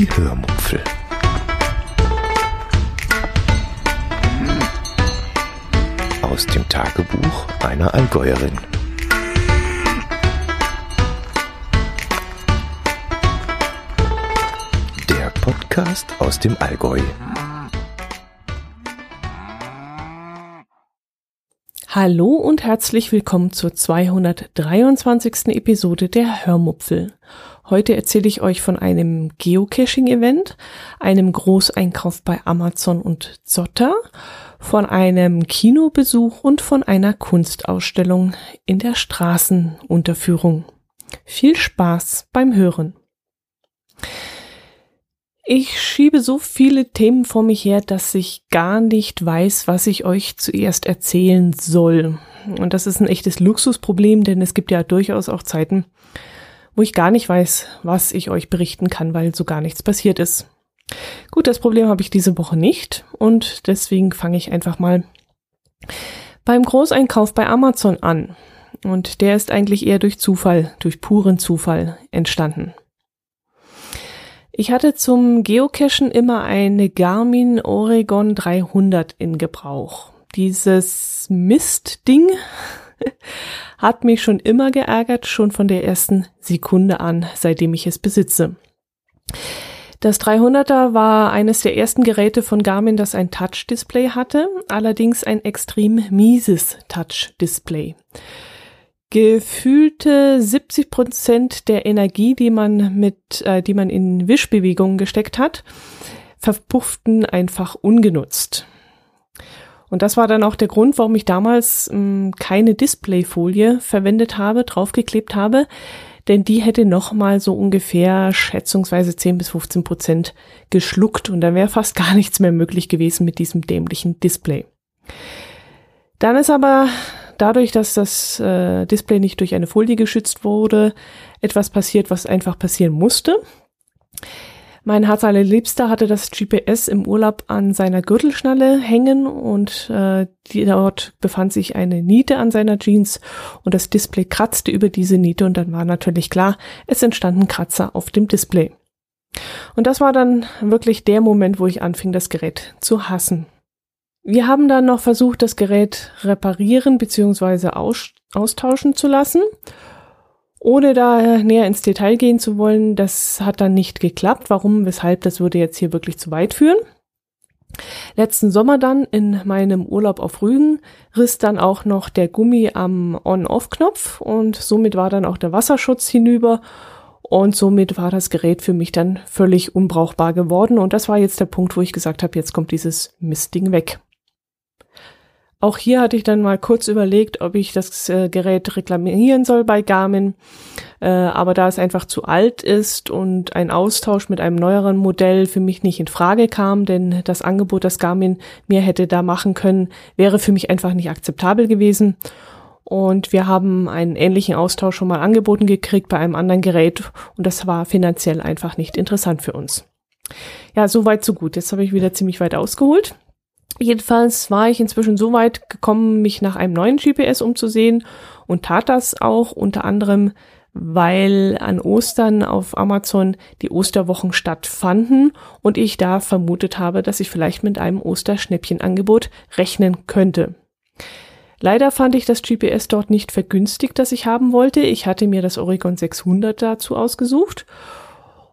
Die Hörmupfel. Aus dem Tagebuch einer Allgäuerin. Der Podcast aus dem Allgäu. Hallo und herzlich willkommen zur 223. Episode der Hörmupfel. Heute erzähle ich euch von einem Geocaching-Event, einem Großeinkauf bei Amazon und Zotter, von einem Kinobesuch und von einer Kunstausstellung in der Straßenunterführung. Viel Spaß beim Hören. Ich schiebe so viele Themen vor mich her, dass ich gar nicht weiß, was ich euch zuerst erzählen soll. Und das ist ein echtes Luxusproblem, denn es gibt ja durchaus auch Zeiten, wo ich gar nicht weiß, was ich euch berichten kann, weil so gar nichts passiert ist. Gut, das Problem habe ich diese Woche nicht und deswegen fange ich einfach mal beim Großeinkauf bei Amazon an. Und der ist eigentlich eher durch Zufall, durch puren Zufall entstanden. Ich hatte zum Geocachen immer eine Garmin Oregon 300 in Gebrauch. Dieses Mistding hat mich schon immer geärgert, schon von der ersten Sekunde an, seitdem ich es besitze. Das 300er war eines der ersten Geräte von Garmin, das ein Touch-Display hatte, allerdings ein extrem mieses Touch-Display. Gefühlte 70 Prozent der Energie, die man mit, äh, die man in Wischbewegungen gesteckt hat, verpufften einfach ungenutzt. Und das war dann auch der Grund, warum ich damals mh, hm, keine Displayfolie verwendet habe, draufgeklebt habe, denn die hätte nochmal so ungefähr schätzungsweise 10 bis 15 Prozent geschluckt und dann wäre fast gar nichts mehr möglich gewesen mit diesem dämlichen Display. Dann ist aber dadurch, dass das äh, Display nicht durch eine Folie geschützt wurde, etwas passiert, was einfach passieren musste. Mein Herz allerliebster hatte das GPS im Urlaub an seiner Gürtelschnalle hängen und äh, dort befand sich eine Niete an seiner Jeans und das Display kratzte über diese Niete und dann war natürlich klar, es entstanden Kratzer auf dem Display. Und das war dann wirklich der Moment, wo ich anfing, das Gerät zu hassen. Wir haben dann noch versucht, das Gerät reparieren bzw. Aus austauschen zu lassen ohne da näher ins Detail gehen zu wollen, das hat dann nicht geklappt. Warum, weshalb, das würde jetzt hier wirklich zu weit führen. Letzten Sommer dann in meinem Urlaub auf Rügen riss dann auch noch der Gummi am On-Off-Knopf und somit war dann auch der Wasserschutz hinüber und somit war das Gerät für mich dann völlig unbrauchbar geworden und das war jetzt der Punkt, wo ich gesagt habe, jetzt kommt dieses Mistding weg. Auch hier hatte ich dann mal kurz überlegt, ob ich das äh, Gerät reklamieren soll bei Garmin. Äh, aber da es einfach zu alt ist und ein Austausch mit einem neueren Modell für mich nicht in Frage kam, denn das Angebot, das Garmin mir hätte da machen können, wäre für mich einfach nicht akzeptabel gewesen. Und wir haben einen ähnlichen Austausch schon mal angeboten gekriegt bei einem anderen Gerät und das war finanziell einfach nicht interessant für uns. Ja, so weit, so gut. Jetzt habe ich wieder ziemlich weit ausgeholt. Jedenfalls war ich inzwischen so weit gekommen, mich nach einem neuen GPS umzusehen und tat das auch unter anderem, weil an Ostern auf Amazon die Osterwochen stattfanden und ich da vermutet habe, dass ich vielleicht mit einem Osterschnäppchenangebot rechnen könnte. Leider fand ich das GPS dort nicht vergünstigt, das ich haben wollte. Ich hatte mir das Oregon 600 dazu ausgesucht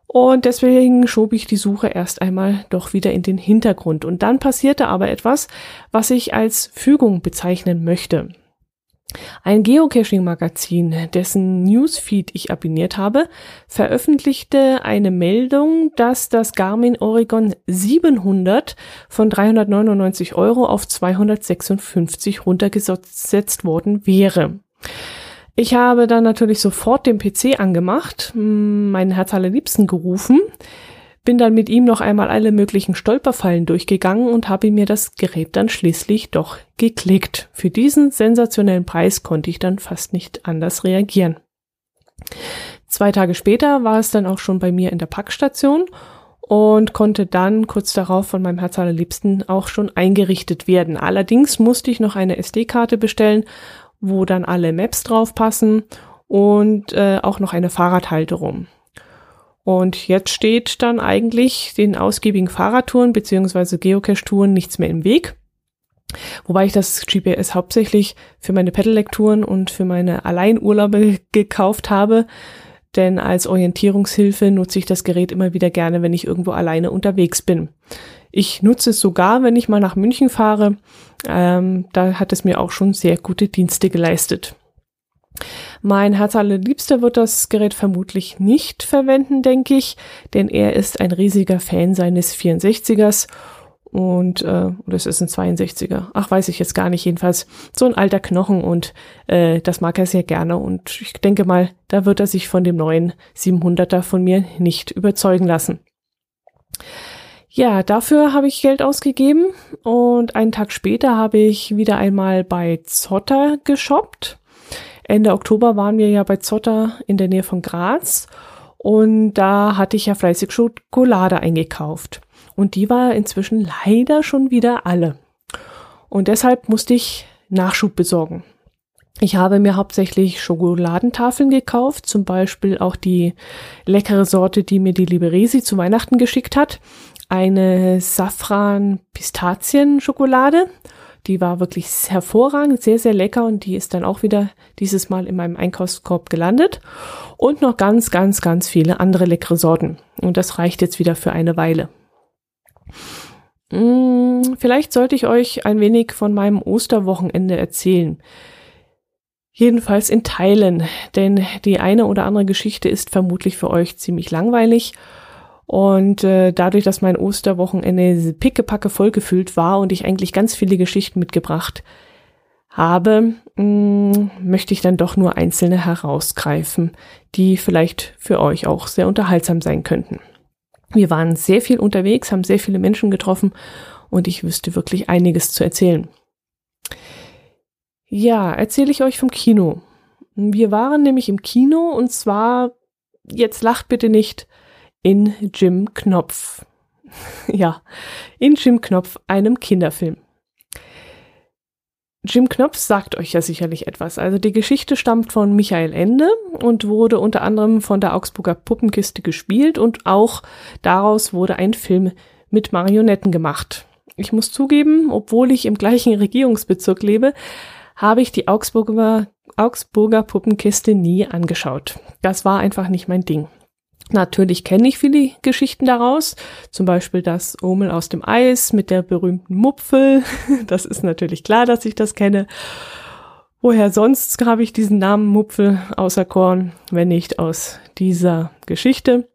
und deswegen schob ich die Suche erst einmal doch wieder in den Hintergrund. Und dann passierte aber etwas, was ich als Fügung bezeichnen möchte. Ein Geocaching-Magazin, dessen Newsfeed ich abonniert habe, veröffentlichte eine Meldung, dass das Garmin Oregon 700 von 399 Euro auf 256 runtergesetzt worden wäre. Ich habe dann natürlich sofort den PC angemacht, meinen Herz allerliebsten gerufen, bin dann mit ihm noch einmal alle möglichen Stolperfallen durchgegangen und habe mir das Gerät dann schließlich doch geklickt. Für diesen sensationellen Preis konnte ich dann fast nicht anders reagieren. Zwei Tage später war es dann auch schon bei mir in der Packstation und konnte dann kurz darauf von meinem Herz allerliebsten auch schon eingerichtet werden. Allerdings musste ich noch eine SD-Karte bestellen wo dann alle Maps drauf passen und äh, auch noch eine Fahrradhalterung. Und jetzt steht dann eigentlich den ausgiebigen Fahrradtouren beziehungsweise Geocache-Touren nichts mehr im Weg. Wobei ich das GPS hauptsächlich für meine Pedal-Lektouren und für meine Alleinurlaube gekauft habe. Denn als Orientierungshilfe nutze ich das Gerät immer wieder gerne, wenn ich irgendwo alleine unterwegs bin. Ich nutze es sogar, wenn ich mal nach München fahre. Ähm, da hat es mir auch schon sehr gute Dienste geleistet. Mein Herz allerliebster wird das Gerät vermutlich nicht verwenden, denke ich, denn er ist ein riesiger Fan seines 64ers und äh, es ist ein 62er. Ach, weiß ich jetzt gar nicht. Jedenfalls so ein alter Knochen und äh, das mag er sehr gerne und ich denke mal, da wird er sich von dem neuen 700er von mir nicht überzeugen lassen. Ja, dafür habe ich Geld ausgegeben und einen Tag später habe ich wieder einmal bei Zotter geshoppt. Ende Oktober waren wir ja bei Zotter in der Nähe von Graz und da hatte ich ja fleißig Schokolade eingekauft. Und die war inzwischen leider schon wieder alle. Und deshalb musste ich Nachschub besorgen. Ich habe mir hauptsächlich Schokoladentafeln gekauft, zum Beispiel auch die leckere Sorte, die mir die liebe Resi zu Weihnachten geschickt hat. Eine Safran-Pistazien-Schokolade die war wirklich hervorragend, sehr, sehr lecker und die ist dann auch wieder dieses Mal in meinem Einkaufskorb gelandet. Und noch ganz, ganz, ganz viele andere leckere Sorten. Und das reicht jetzt wieder für eine Weile. Hm, vielleicht sollte ich euch ein wenig von meinem Osterwochenende erzählen. Jedenfalls in Teilen, denn die eine oder andere Geschichte ist vermutlich für euch ziemlich langweilig und äh, dadurch, dass mein Osterwochenende pickepacke vollgefüllt war und ich eigentlich ganz viele Geschichten mitgebracht habe, mh, mm, möchte ich dann doch nur einzelne herausgreifen, die vielleicht für euch auch sehr unterhaltsam sein könnten. Wir waren sehr viel unterwegs, haben sehr viele Menschen getroffen und ich wüsste wirklich einiges zu erzählen. Ja, erzähle ich euch vom Kino. Wir waren nämlich im Kino und zwar, jetzt lacht bitte nicht, in Jim Knopf. ja, in Jim Knopf, einem Kinderfilm. Jim Knopf sagt euch ja sicherlich etwas. Also die Geschichte stammt von Michael Ende und wurde unter anderem von der Augsburger Puppenkiste gespielt und auch daraus wurde ein Film mit Marionetten gemacht. Ich muss zugeben, obwohl ich im gleichen Regierungsbezirk lebe, habe ich die Augsburger, Augsburger Puppenkiste nie angeschaut. Das war einfach nicht mein Ding. Natürlich kenne ich viele Geschichten daraus, zum Beispiel das Omel aus dem Eis mit der berühmten Mupfel. Das ist natürlich klar, dass ich das kenne. Woher sonst habe ich diesen Namen Mupfel außer Korn, wenn nicht aus dieser Geschichte?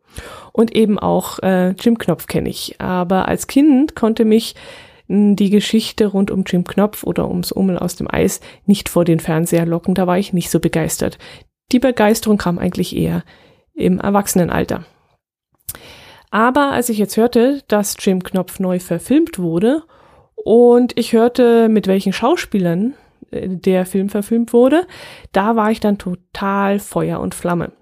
Und eben auch äh, Jim Knopf kenne ich. Aber als Kind konnte mich hm, die Geschichte rund um Jim Knopf oder ums Omel aus dem Eis nicht vor den Fernseher locken. Da war ich nicht so begeistert. Die Begeisterung kam eigentlich eher im Erwachsenenalter. Aber als ich jetzt hörte, dass Jim Knopf neu verfilmt wurde und ich hörte, mit welchen Schauspielern äh, der Film verfilmt wurde, da war ich dann total Feuer und Flamme.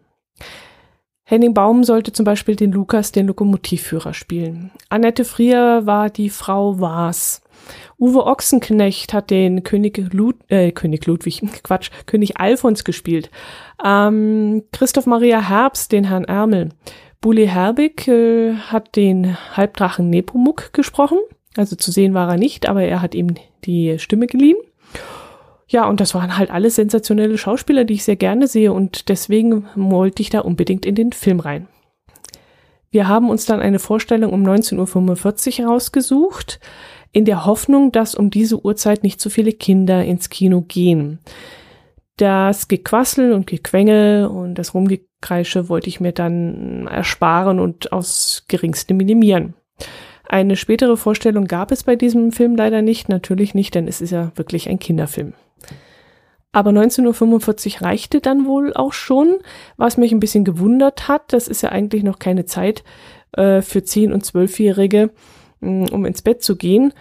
Henning Baum sollte zum Beispiel den Lukas, den Lokomotivführer, spielen. Annette Frier war die Frau Waas. Uwe Ochsenknecht hat den König, Lud äh, König Ludwig, Quatsch, König Alfons gespielt. Ähm, Christoph Maria Herbst, den Herrn Ärmel. Bully Herbig äh, hat den Halbdrachen Nepomuk gesprochen. Also zu sehen war er nicht, aber er hat ihm die Stimme geliehen. Ja, und das waren halt alles sensationelle Schauspieler, die ich sehr gerne sehe und deswegen wollte ich da unbedingt in den Film rein. Wir haben uns dann eine Vorstellung um 19.45 Uhr rausgesucht in der Hoffnung, dass um diese Uhrzeit nicht so viele Kinder ins Kino gehen. Das Gequassel und Gequengel und das Rumgekreische wollte ich mir dann ersparen und aus geringste minimieren. Eine spätere Vorstellung gab es bei diesem Film leider nicht, natürlich nicht, denn es ist ja wirklich ein Kinderfilm. Aber 19.45 Uhr reichte dann wohl auch schon, was mich ein bisschen gewundert hat. Das ist ja eigentlich noch keine Zeit äh, für 10- und 12-Jährige, Mm, um ins Bett zu gehen.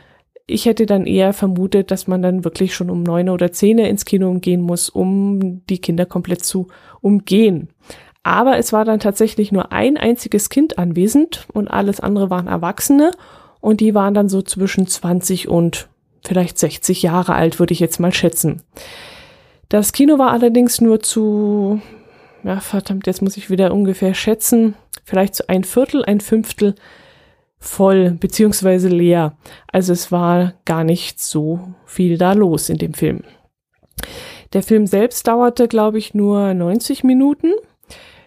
Ich hätte dann eher vermutet, dass man dann wirklich schon um neun oder zehn ins Kino gehen muss, um die Kinder komplett zu umgehen. Aber es war dann tatsächlich nur ein einziges Kind anwesend und alles andere waren Erwachsene und die waren dann so zwischen 20 und vielleicht 60 Jahre alt, würde ich jetzt mal schätzen. Das Kino war allerdings nur zu, ja verdammt, jetzt muss ich wieder ungefähr schätzen, vielleicht so ein Viertel, ein Fünftel voll beziehungsweise leer. Also es war gar nicht so viel da los in dem Film. Der Film selbst dauerte, glaube ich, nur 90 Minuten.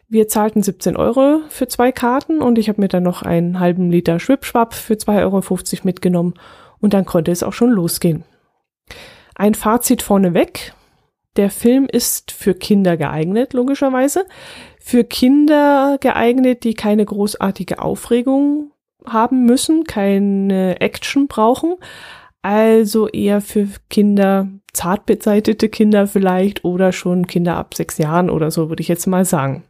Wir zahlten 17 Euro für zwei Karten und ich habe mir dann noch einen halben Liter Schwipschwapp für 2,50 Euro mitgenommen und dann konnte es auch schon losgehen. Ein Fazit vorneweg. Der Film ist für Kinder geeignet, logischerweise. Für Kinder geeignet, die keine großartige Aufregung haben müssen, keine Action brauchen. Also eher für Kinder, zart beseitete Kinder vielleicht oder schon Kinder ab sechs Jahren oder so, würde ich jetzt mal sagen.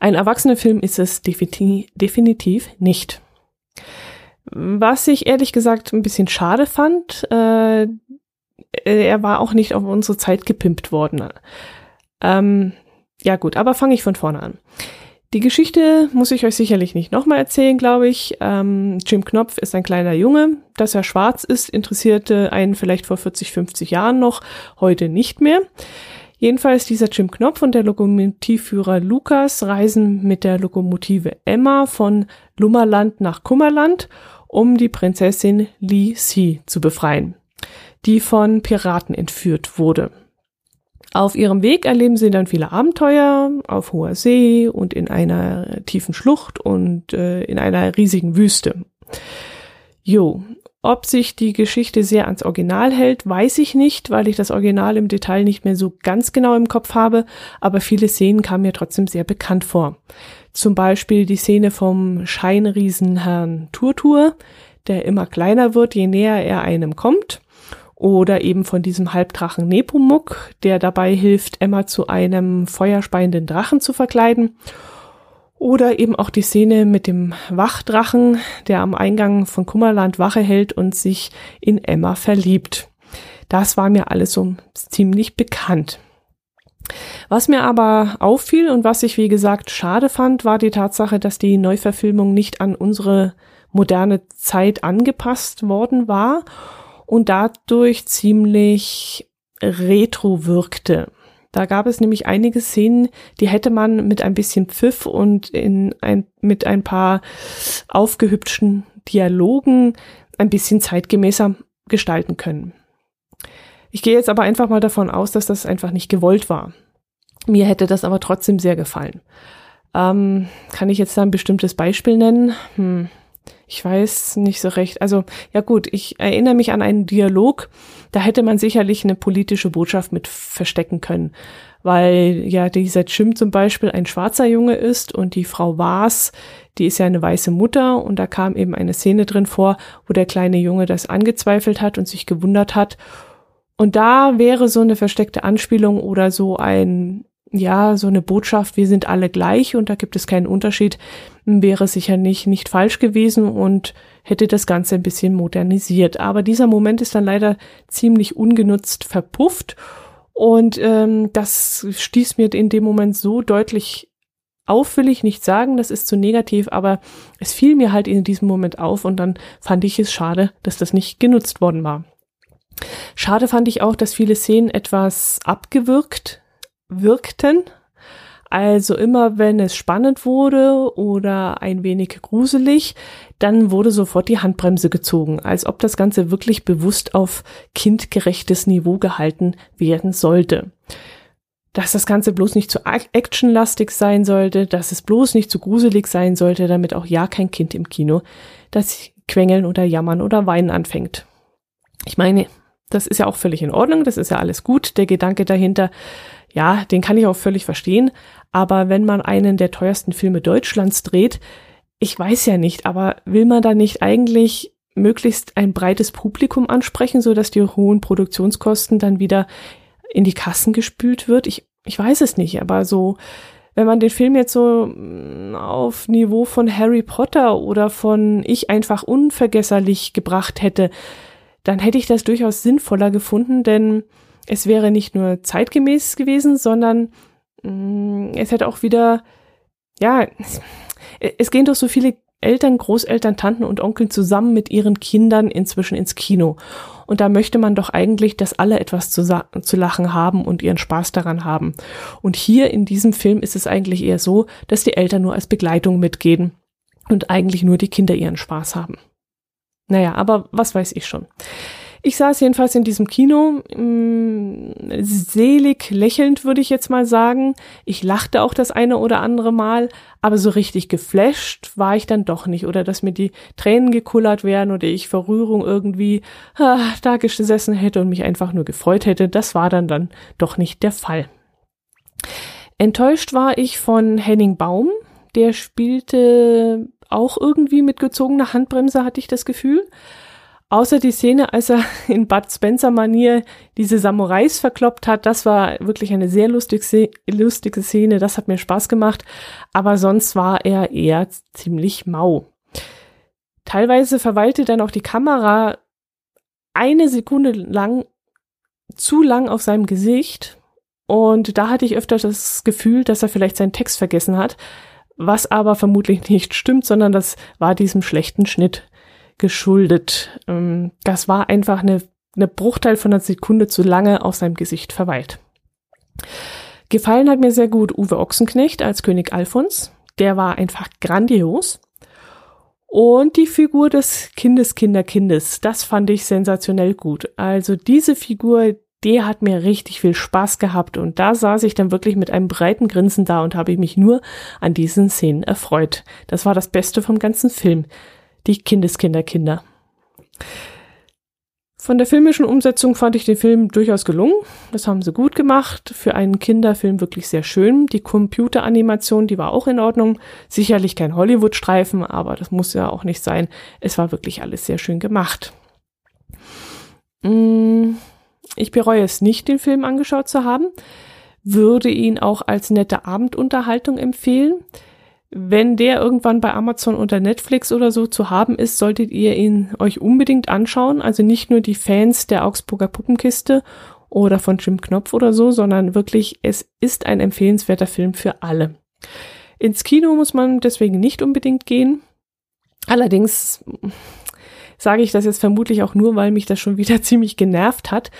Ein Erwachsenenfilm ist es definitiv nicht. Was ich ehrlich gesagt ein bisschen schade fand, äh, er war auch nicht auf unsere Zeit gepimpt worden. Ähm, ja gut, aber fange ich von vorne an. Die Geschichte muss ich euch sicherlich nicht nochmal erzählen, glaube ich. Ähm, Jim Knopf ist ein kleiner Junge. Dass er schwarz ist, interessierte einen vielleicht vor 40, 50 Jahren noch, heute nicht mehr. Jedenfalls dieser Jim Knopf und der Lokomotivführer Lukas reisen mit der Lokomotive Emma von Lummerland nach Kummerland, um die Prinzessin Li Si zu befreien, die von Piraten entführt wurde. Auf ihrem Weg erleben sie dann viele Abenteuer auf hoher See und in einer tiefen Schlucht und äh, in einer riesigen Wüste. Jo, ob sich die Geschichte sehr ans Original hält, weiß ich nicht, weil ich das Original im Detail nicht mehr so ganz genau im Kopf habe, aber viele Szenen kamen mir trotzdem sehr bekannt vor. Zum Beispiel die Szene vom Scheinriesen Herrn Turtur, der immer kleiner wird, je näher er einem kommt oder eben von diesem Halbdrachen Nepomuk, der dabei hilft, Emma zu einem feuerspeienden Drachen zu verkleiden. Oder eben auch die Szene mit dem Wachdrachen, der am Eingang von Kummerland Wache hält und sich in Emma verliebt. Das war mir alles so ziemlich bekannt. Was mir aber auffiel und was ich wie gesagt schade fand, war die Tatsache, dass die Neuverfilmung nicht an unsere moderne Zeit angepasst worden war und dadurch ziemlich retro wirkte. Da gab es nämlich einige Szenen, die hätte man mit ein bisschen Pfiff und in ein, mit ein paar aufgehübschten Dialogen ein bisschen zeitgemäßer gestalten können. Ich gehe jetzt aber einfach mal davon aus, dass das einfach nicht gewollt war. Mir hätte das aber trotzdem sehr gefallen. Ähm, kann ich jetzt da ein bestimmtes Beispiel nennen? Hm. Ich weiß nicht so recht. Also, ja gut, ich erinnere mich an einen Dialog, da hätte man sicherlich eine politische Botschaft mit verstecken können. Weil ja dieser Jim zum Beispiel ein schwarzer Junge ist und die Frau Waas, die ist ja eine weiße Mutter und da kam eben eine Szene drin vor, wo der kleine Junge das angezweifelt hat und sich gewundert hat. Und da wäre so eine versteckte Anspielung oder so ein ja, so eine Botschaft, wir sind alle gleich und da gibt es keinen Unterschied, wäre sicher nicht, nicht falsch gewesen und hätte das Ganze ein bisschen modernisiert. Aber dieser Moment ist dann leider ziemlich ungenutzt verpufft und ähm, das stieß mir in dem Moment so deutlich auf, will ich nicht sagen, das ist zu negativ, aber es fiel mir halt in diesem Moment auf und dann fand ich es schade, dass das nicht genutzt worden war. Schade fand ich auch, dass viele Szenen etwas abgewirkt wirkten. Also immer wenn es spannend wurde oder ein wenig gruselig, dann wurde sofort die Handbremse gezogen, als ob das Ganze wirklich bewusst auf kindgerechtes Niveau gehalten werden sollte. Dass das Ganze bloß nicht zu actionlastig sein sollte, dass es bloß nicht zu gruselig sein sollte, damit auch ja kein Kind im Kino das Quengeln oder Jammern oder Weinen anfängt. Ich meine, das ist ja auch völlig in Ordnung, das ist ja alles gut. Der Gedanke dahinter, ja, den kann ich auch völlig verstehen. Aber wenn man einen der teuersten Filme Deutschlands dreht, ich weiß ja nicht, aber will man da nicht eigentlich möglichst ein breites Publikum ansprechen, so dass die hohen Produktionskosten dann wieder in die Kassen gespült wird? Ich, ich weiß es nicht, aber so, wenn man den Film jetzt so mm, auf Niveau von Harry Potter oder von Ich einfach unvergesserlich gebracht hätte, dann hätte ich das durchaus sinnvoller gefunden, denn es wäre nicht nur zeitgemäß gewesen, sondern mh, mm, es hätte auch wieder, ja, es, es gehen doch so viele Eltern, Großeltern, Tanten und Onkeln zusammen mit ihren Kindern inzwischen ins Kino. Und da möchte man doch eigentlich, dass alle etwas zu, zu lachen haben und ihren Spaß daran haben. Und hier in diesem Film ist es eigentlich eher so, dass die Eltern nur als Begleitung mitgehen und eigentlich nur die Kinder ihren Spaß haben. Naja, aber was weiß ich schon. Ich saß jedenfalls in diesem Kino, mh, mm, selig lächelnd, würde ich jetzt mal sagen. Ich lachte auch das eine oder andere Mal, aber so richtig geflasht war ich dann doch nicht. Oder dass mir die Tränen gekullert wären oder ich vor Rührung irgendwie ah, da gesessen hätte und mich einfach nur gefreut hätte. Das war dann dann doch nicht der Fall. Enttäuscht war ich von Henning Baum. Der spielte auch irgendwie mit gezogener Handbremse, hatte ich das Gefühl. Außer die Szene, als er in Bud Spencer-Manier diese Samurais verkloppt hat, das war wirklich eine sehr lustig, lustige Szene, das hat mir Spaß gemacht, aber sonst war er eher ziemlich mau. Teilweise verweilte dann auch die Kamera eine Sekunde lang zu lang auf seinem Gesicht und da hatte ich öfter das Gefühl, dass er vielleicht seinen Text vergessen hat, was aber vermutlich nicht stimmt, sondern das war diesem schlechten Schnitt geschuldet. Ähm, das war einfach eine, eine Bruchteil von einer Sekunde zu lange auf seinem Gesicht verweilt. Gefallen hat mir sehr gut Uwe Ochsenknecht als König Alfons. Der war einfach grandios. Und die Figur des Kindeskinderkindes, das fand ich sensationell gut. Also diese Figur, die hat mir richtig viel Spaß gehabt und da saß ich dann wirklich mit einem breiten Grinsen da und habe mich nur an diesen Szenen erfreut. Das war das Beste vom ganzen Film die Kindeskinderkinder. Von der filmischen Umsetzung fand ich den Film durchaus gelungen. Das haben sie gut gemacht. Für einen Kinderfilm wirklich sehr schön. Die Computeranimation, die war auch in Ordnung. Sicherlich kein Hollywood-Streifen, aber das muss ja auch nicht sein. Es war wirklich alles sehr schön gemacht. Mm, ich bereue es nicht, den Film angeschaut zu haben. Würde ihn auch als nette Abendunterhaltung empfehlen. Wenn der irgendwann bei Amazon unter Netflix oder so zu haben ist, solltet ihr ihn euch unbedingt anschauen. Also nicht nur die Fans der Augsburger Puppenkiste oder von Jim Knopf oder so, sondern wirklich, es ist ein empfehlenswerter Film für alle. Ins Kino muss man deswegen nicht unbedingt gehen. Allerdings sage ich das jetzt vermutlich auch nur, weil mich das schon wieder ziemlich genervt hat,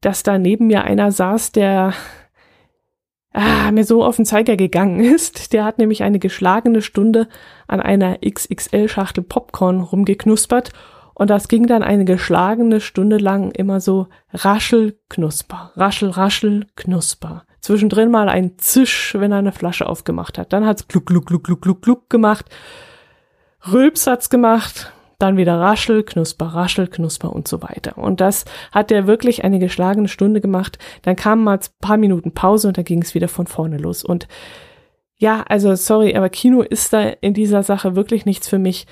dass da neben mir einer saß, der ah, mir so auf den Zeiger gegangen ist. Der hat nämlich eine geschlagene Stunde an einer XXL-Schachtel Popcorn rumgeknuspert und das ging dann eine geschlagene Stunde lang immer so raschel, knusper, raschel, raschel, knusper. Zwischendrin mal ein Zisch, wenn er eine Flasche aufgemacht hat. Dann hat's gluck, gluck, gluck, gluck, gluck, gluck gemacht. Rülps hat's gemacht dann wieder Raschel, Knusper, Raschel, Knusper und so weiter. Und das hat er wirklich eine geschlagene Stunde gemacht. Dann kamen mal ein paar Minuten Pause und dann ging es wieder von vorne los. Und ja, also sorry, aber Kino ist da in dieser Sache wirklich nichts für mich.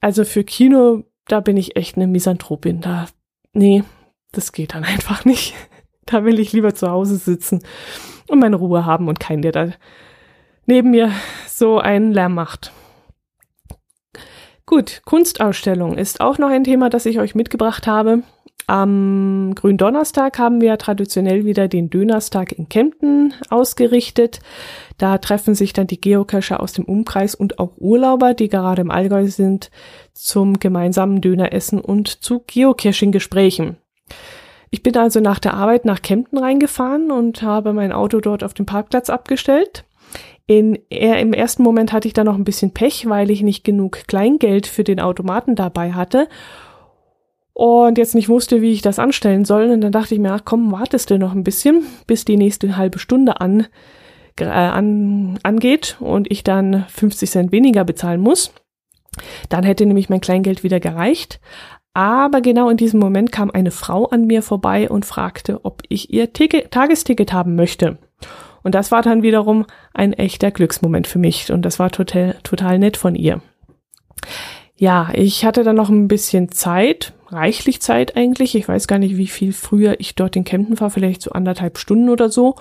Also für Kino, da bin ich echt eine Misanthropin. Da, nee, das geht dann einfach nicht. Da will ich lieber zu Hause sitzen und meine Ruhe haben und keinen, der da neben mir so einen Lärm macht. Gut, Kunstausstellung ist auch noch ein Thema, das ich euch mitgebracht habe. Am Gründonnerstag haben wir traditionell wieder den Dönerstag in Kempten ausgerichtet. Da treffen sich dann die Geocacher aus dem Umkreis und auch Urlauber, die gerade im Allgäu sind, zum gemeinsamen Döneressen und zu Geocaching-Gesprächen. Ich bin also nach der Arbeit nach Kempten reingefahren und habe mein Auto dort auf dem Parkplatz abgestellt. In, eher Im ersten Moment hatte ich da noch ein bisschen Pech, weil ich nicht genug Kleingeld für den Automaten dabei hatte und jetzt nicht wusste, wie ich das anstellen soll. Und dann dachte ich mir, ach komm, wartest du noch ein bisschen, bis die nächste halbe Stunde an, äh, an, angeht und ich dann 50 Cent weniger bezahlen muss. Dann hätte nämlich mein Kleingeld wieder gereicht. Aber genau in diesem Moment kam eine Frau an mir vorbei und fragte, ob ich ihr Ticket, Tagesticket haben möchte. Und das war dann wiederum ein echter Glücksmoment für mich und das war total, total nett von ihr. Ja, ich hatte dann noch ein bisschen Zeit, reichlich Zeit eigentlich. Ich weiß gar nicht, wie viel früher ich dort in Kempten war, vielleicht so anderthalb Stunden oder so.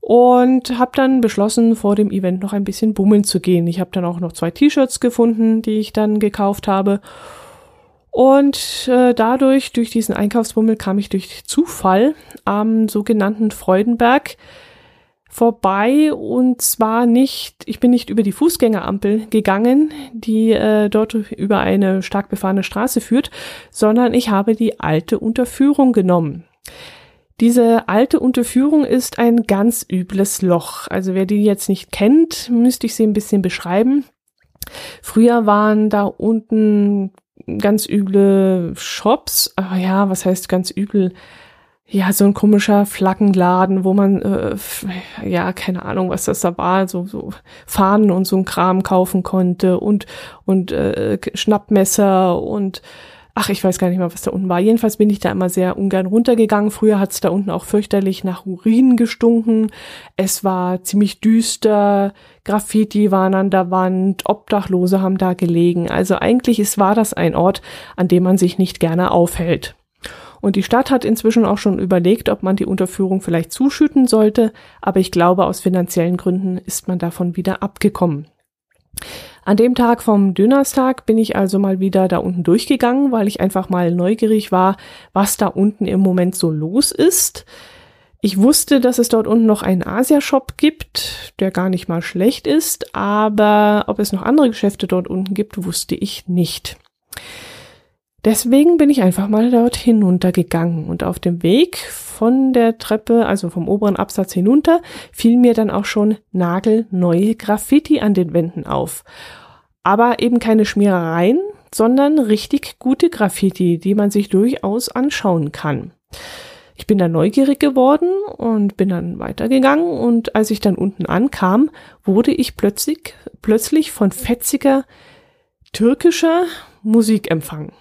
Und habe dann beschlossen, vor dem Event noch ein bisschen bummeln zu gehen. Ich habe dann auch noch zwei T-Shirts gefunden, die ich dann gekauft habe. Und äh, dadurch, durch diesen Einkaufsbummel, kam ich durch Zufall am sogenannten Freudenberg vorbei und zwar nicht, ich bin nicht über die Fußgängerampel gegangen, die äh, dort über eine stark befahrene Straße führt, sondern ich habe die alte Unterführung genommen. Diese alte Unterführung ist ein ganz übles Loch. Also wer die jetzt nicht kennt, müsste ich sie ein bisschen beschreiben. Früher waren da unten ganz üble Shops, aber ja, was heißt ganz übel? Ja, so ein komischer Flaggenladen, wo man, äh, ja, keine Ahnung, was das da war, so, so Fahnen und so ein Kram kaufen konnte und, und äh, Schnappmesser und ach, ich weiß gar nicht mehr, was da unten war. Jedenfalls bin ich da immer sehr ungern runtergegangen. Früher hat's da unten auch fürchterlich nach Urin gestunken. Es war ziemlich düster, Graffiti waren an der Wand, Obdachlose haben da gelegen. Also eigentlich ist, war das ein Ort, an dem man sich nicht gerne aufhält. Und die Stadt hat inzwischen auch schon überlegt, ob man die Unterführung vielleicht zuschütten sollte, aber ich glaube, aus finanziellen Gründen ist man davon wieder abgekommen. An dem Tag vom Dönerstag bin ich also mal wieder da unten durchgegangen, weil ich einfach mal neugierig war, was da unten im Moment so los ist. Ich wusste, dass es dort unten noch einen Asia-Shop gibt, der gar nicht mal schlecht ist, aber ob es noch andere Geschäfte dort unten gibt, wusste ich nicht. Deswegen bin ich einfach mal dort hinuntergegangen und auf dem Weg von der Treppe, also vom oberen Absatz hinunter, fiel mir dann auch schon nagelneue Graffiti an den Wänden auf. Aber eben keine Schmierereien, sondern richtig gute Graffiti, die man sich durchaus anschauen kann. Ich bin dann neugierig geworden und bin dann weitergegangen und als ich dann unten ankam, wurde ich plötzlich, plötzlich von fetziger türkischer Musik empfangen.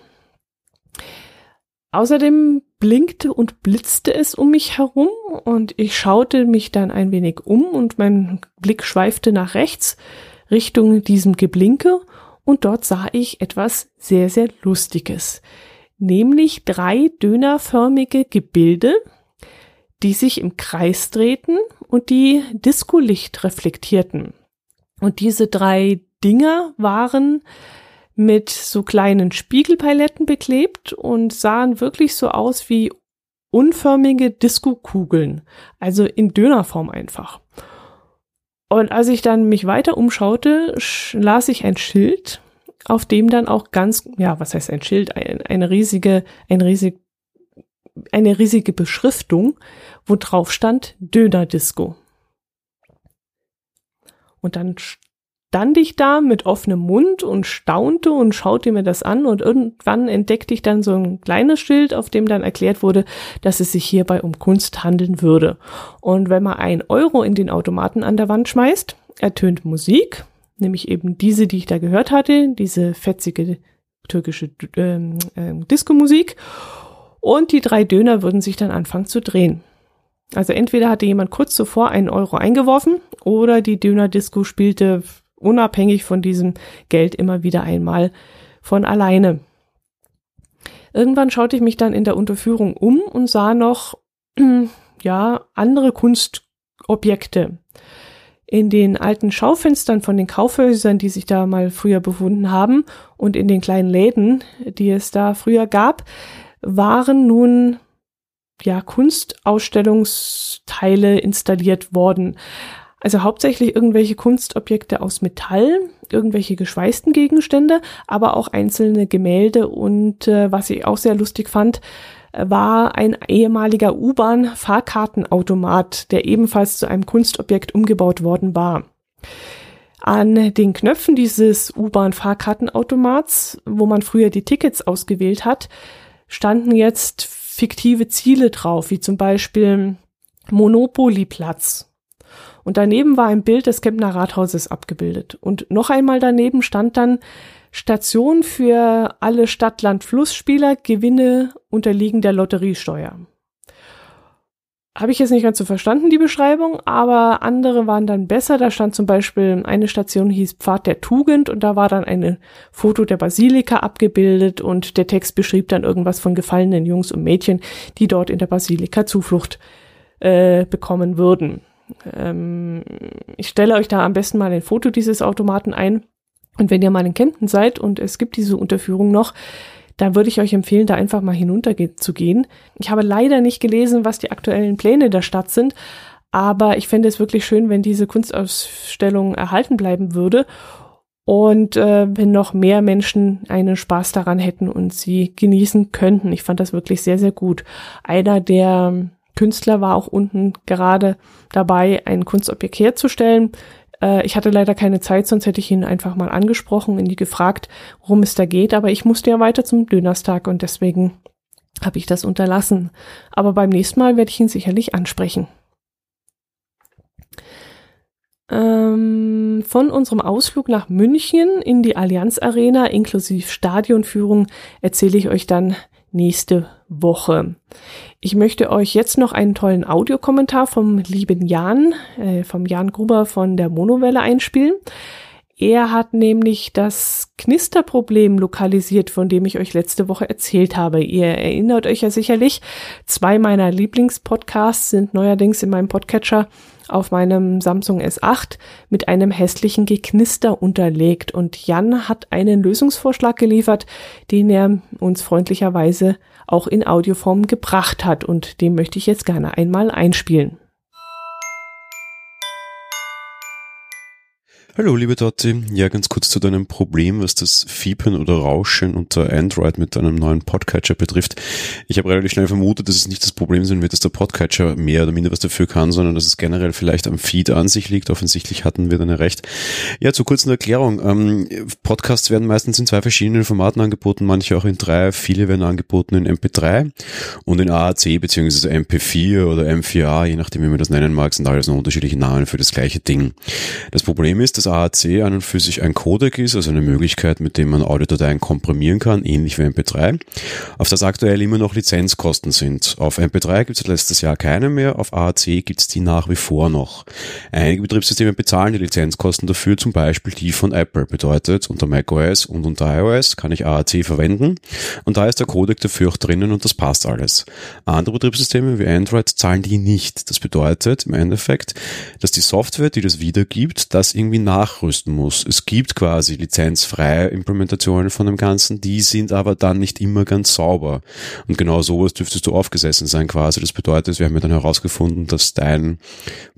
Außerdem blinkte und blitzte es um mich herum und ich schaute mich dann ein wenig um und mein Blick schweifte nach rechts Richtung diesem Geblinke und dort sah ich etwas sehr, sehr Lustiges. Nämlich drei dönerförmige Gebilde, die sich im Kreis drehten und die Discolicht reflektierten. Und diese drei Dinger waren mit so kleinen Spiegelpaletten beklebt und sahen wirklich so aus wie unförmige Disco-Kugeln, also in Dönerform einfach. Und als ich dann mich weiter umschaute, las ich ein Schild, auf dem dann auch ganz, ja, was heißt ein Schild, eine riesige, ein riesig, eine riesige Beschriftung, wo drauf stand Dönerdisco. Und dann stand ich da mit offenem Mund und staunte und schaute mir das an und irgendwann entdeckte ich dann so ein kleines Schild, auf dem dann erklärt wurde, dass es sich hierbei um Kunst handeln würde. Und wenn man ein Euro in den Automaten an der Wand schmeißt, ertönt Musik, nämlich eben diese, die ich da gehört hatte, diese fetzige türkische ähm, äh, Disco-Musik. Und die drei Döner würden sich dann anfangen zu drehen. Also entweder hatte jemand kurz zuvor einen Euro eingeworfen oder die Döner-Disco spielte unabhängig von diesem Geld immer wieder einmal von alleine. Irgendwann schaute ich mich dann in der Unterführung um und sah noch, ja, andere Kunstobjekte. In den alten Schaufenstern von den Kaufhäusern, die sich da mal früher befunden haben und in den kleinen Läden, die es da früher gab, waren nun ja Kunstausstellungsteile installiert worden. Also hauptsächlich irgendwelche Kunstobjekte aus Metall, irgendwelche geschweißten Gegenstände, aber auch einzelne Gemälde und äh, was ich auch sehr lustig fand, äh, war ein ehemaliger U-Bahn-Fahrkartenautomat, der ebenfalls zu einem Kunstobjekt umgebaut worden war. An den Knöpfen dieses U-Bahn-Fahrkartenautomats, wo man früher die Tickets ausgewählt hat, standen jetzt fiktive Ziele drauf, wie zum Beispiel Monopoly-Platz und daneben war ein Bild des Kempner Rathauses abgebildet. Und noch einmal daneben stand dann Station für alle Stadt-Land-Fluss-Spieler, Gewinne unterliegen der Lotteriesteuer. Habe ich jetzt nicht ganz so verstanden, die Beschreibung, aber andere waren dann besser. Da stand zum Beispiel, eine Station hieß Pfad der Tugend und da war dann ein Foto der Basilika abgebildet und der Text beschrieb dann irgendwas von gefallenen Jungs und Mädchen, die dort in der Basilika Zuflucht äh, bekommen würden. Ähm, ich stelle euch da am besten mal ein Foto dieses Automaten ein. Und wenn ihr mal in Kempten seid und es gibt diese Unterführung noch, dann würde ich euch empfehlen, da einfach mal hinunter zu gehen. Ich habe leider nicht gelesen, was die aktuellen Pläne der Stadt sind, Aber ich fände es wirklich schön, wenn diese Kunstausstellung erhalten bleiben würde und äh, wenn noch mehr Menschen einen Spaß daran hätten und sie genießen könnten. Ich fand das wirklich sehr, sehr gut. Einer der Künstler war auch unten gerade dabei, ein Kunstobjekt herzustellen. Äh, ich hatte leider keine Zeit, sonst hätte ich ihn einfach mal angesprochen und ihn gefragt, worum es da geht. Aber ich musste ja weiter zum Dönerstag und deswegen habe ich das unterlassen. Aber beim nächsten Mal werde ich ihn sicherlich ansprechen. Ähm, von unserem Ausflug nach München in die Allianz Arena inklusive Stadionführung erzähle ich euch dann nächste Woche. Ich möchte euch jetzt noch einen tollen Audiokommentar vom lieben Jan, äh, vom Jan Gruber von der Monowelle einspielen. Er hat nämlich das Knisterproblem lokalisiert, von dem ich euch letzte Woche erzählt habe. Ihr erinnert euch ja sicherlich, zwei meiner Lieblingspodcasts sind neuerdings in meinem Podcatcher auf meinem Samsung S8 mit einem hässlichen Geknister unterlegt und Jan hat einen Lösungsvorschlag geliefert, den er uns freundlicherweise auch in Audioform gebracht hat und den möchte ich jetzt gerne einmal einspielen. Hallo, liebe Dotti. Ja, ganz kurz zu deinem Problem, was das Fiepen oder Rauschen unter Android mit deinem neuen Podcatcher betrifft. Ich habe relativ schnell vermutet, dass es nicht das Problem sein wird, dass der Podcatcher mehr oder minder was dafür kann, sondern dass es generell vielleicht am Feed an sich liegt. Offensichtlich hatten wir dann recht. Ja, zur kurzen Erklärung. Ähm, Podcasts werden meistens in zwei verschiedenen Formaten angeboten, manche auch in drei, viele werden angeboten in MP3 und in AAC bzw. MP4 oder M4A, je nachdem wie man das nennen mag, sind alles nur unterschiedliche Namen für das gleiche Ding. Das Problem ist, dass AAC an und für sich ein Codec ist, also eine Möglichkeit, mit dem man Audiodateien komprimieren kann, ähnlich wie MP3, auf das aktuell immer noch Lizenzkosten sind. Auf MP3 gibt es letztes Jahr keine mehr, auf AAC gibt es die nach wie vor noch. Einige Betriebssysteme bezahlen die Lizenzkosten dafür, zum Beispiel die von Apple. Bedeutet, unter macOS und unter iOS kann ich AAC verwenden und da ist der Codec dafür auch drinnen und das passt alles. Andere Betriebssysteme wie Android zahlen die nicht. Das bedeutet im Endeffekt, dass die Software, die das wiedergibt, das irgendwie nachrüsten muss. Es gibt quasi lizenzfreie Implementationen von dem Ganzen, die sind aber dann nicht immer ganz sauber. Und genau sowas dürftest du aufgesessen sein quasi. Das bedeutet, wir haben ja dann herausgefunden, dass dein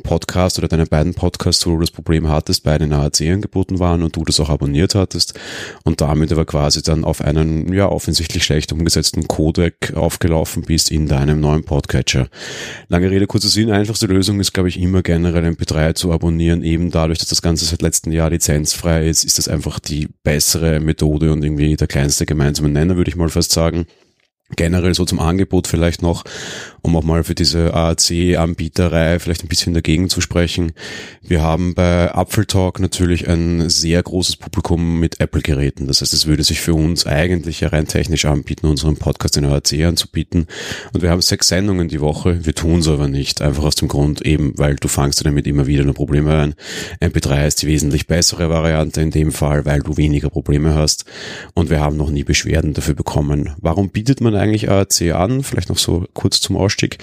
Podcast oder deine beiden Podcasts, wo du das Problem hattest, beide in AAC angeboten waren und du das auch abonniert hattest und damit aber quasi dann auf einen, ja, offensichtlich schlecht umgesetzten Codec aufgelaufen bist in deinem neuen Podcatcher. Lange Rede, kurzer Sinn, einfachste Lösung ist, glaube ich, immer generell MP3 zu abonnieren, eben dadurch, dass das Ganze letzten Jahr lizenzfrei ist, ist das einfach die bessere Methode und irgendwie der kleinste gemeinsame Nenner, würde ich mal fast sagen generell so zum Angebot vielleicht noch, um auch mal für diese AAC-Anbieterei vielleicht ein bisschen dagegen zu sprechen. Wir haben bei Apfeltalk natürlich ein sehr großes Publikum mit Apple-Geräten. Das heißt, es würde sich für uns eigentlich rein technisch anbieten, unseren Podcast in AAC anzubieten. Und wir haben sechs Sendungen die Woche. Wir tun es aber nicht. Einfach aus dem Grund eben, weil du fangst damit immer wieder nur Probleme ein. MP3 ist die wesentlich bessere Variante in dem Fall, weil du weniger Probleme hast. Und wir haben noch nie Beschwerden dafür bekommen. Warum bietet man eigentlich AAC an? Vielleicht noch so kurz zum Ausstieg.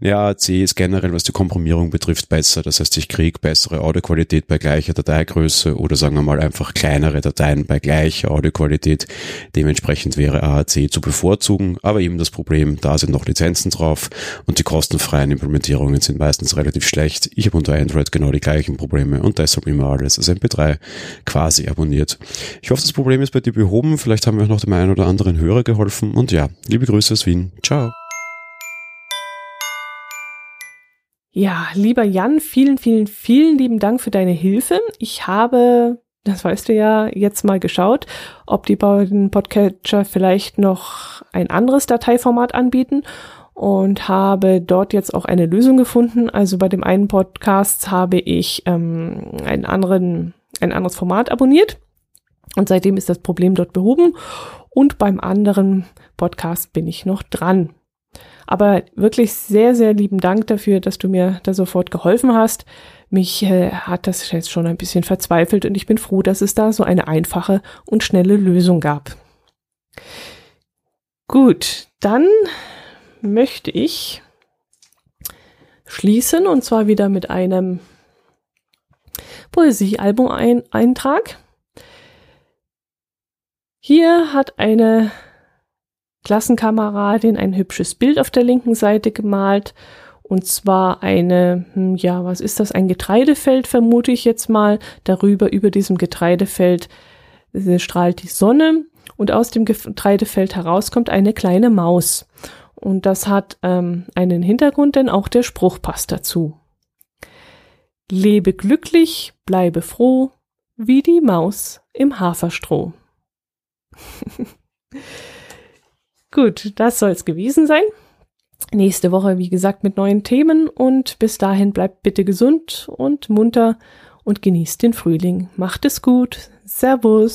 Ja, AAC ist generell, was die Komprimierung betrifft, besser. Das heißt, ich kriege bessere Audioqualität bei gleicher Dateigröße oder sagen wir mal einfach kleinere Dateien bei gleicher Audioqualität. Dementsprechend wäre AAC zu bevorzugen. Aber eben das Problem, da sind noch Lizenzen drauf und die kostenfreien Implementierungen sind meistens relativ schlecht. Ich habe unter Android genau die gleichen Probleme und deshalb immer alles als MP3 quasi abonniert. Ich hoffe, das Problem ist bei dir behoben. Vielleicht haben wir noch dem einen oder anderen Hörer geholfen. Und ja, liebe Liebe Grüße aus Wien. Ciao. Ja, lieber Jan, vielen, vielen, vielen lieben Dank für deine Hilfe. Ich habe, das weißt du ja, jetzt mal geschaut, ob die beiden Podcatcher vielleicht noch ein anderes Dateiformat anbieten und habe dort jetzt auch eine Lösung gefunden. Also bei dem einen Podcast habe ich ähm, einen anderen, ein anderes Format abonniert und seitdem ist das Problem dort behoben und beim anderen Podcast bin ich noch dran. Aber wirklich sehr, sehr lieben Dank dafür, dass du mir da sofort geholfen hast. Mich äh, hat das jetzt schon ein bisschen verzweifelt und ich bin froh, dass es da so eine einfache und schnelle Lösung gab. Gut, dann möchte ich schließen und zwar wieder mit einem Poesiealbum-Eintrag. Hier hat eine Klassenkameradin ein hübsches Bild auf der linken Seite gemalt Und zwar eine, hm, ja, was ist das? Ein Getreidefeld, vermute ich jetzt mal. Darüber, über diesem Getreidefeld äh, strahlt die Sonne und aus dem Getreidefeld heraus kommt eine kleine Maus. Und das hat ähm, einen Hintergrund, denn auch der Spruch passt dazu. Lebe glücklich, bleibe froh, wie die Maus im Haferstroh. Gut, das soll es gewesen sein. Nächste Woche, wie gesagt, mit neuen Themen und bis dahin bleibt bitte gesund und munter und genießt den Frühling. Macht es gut. Servus.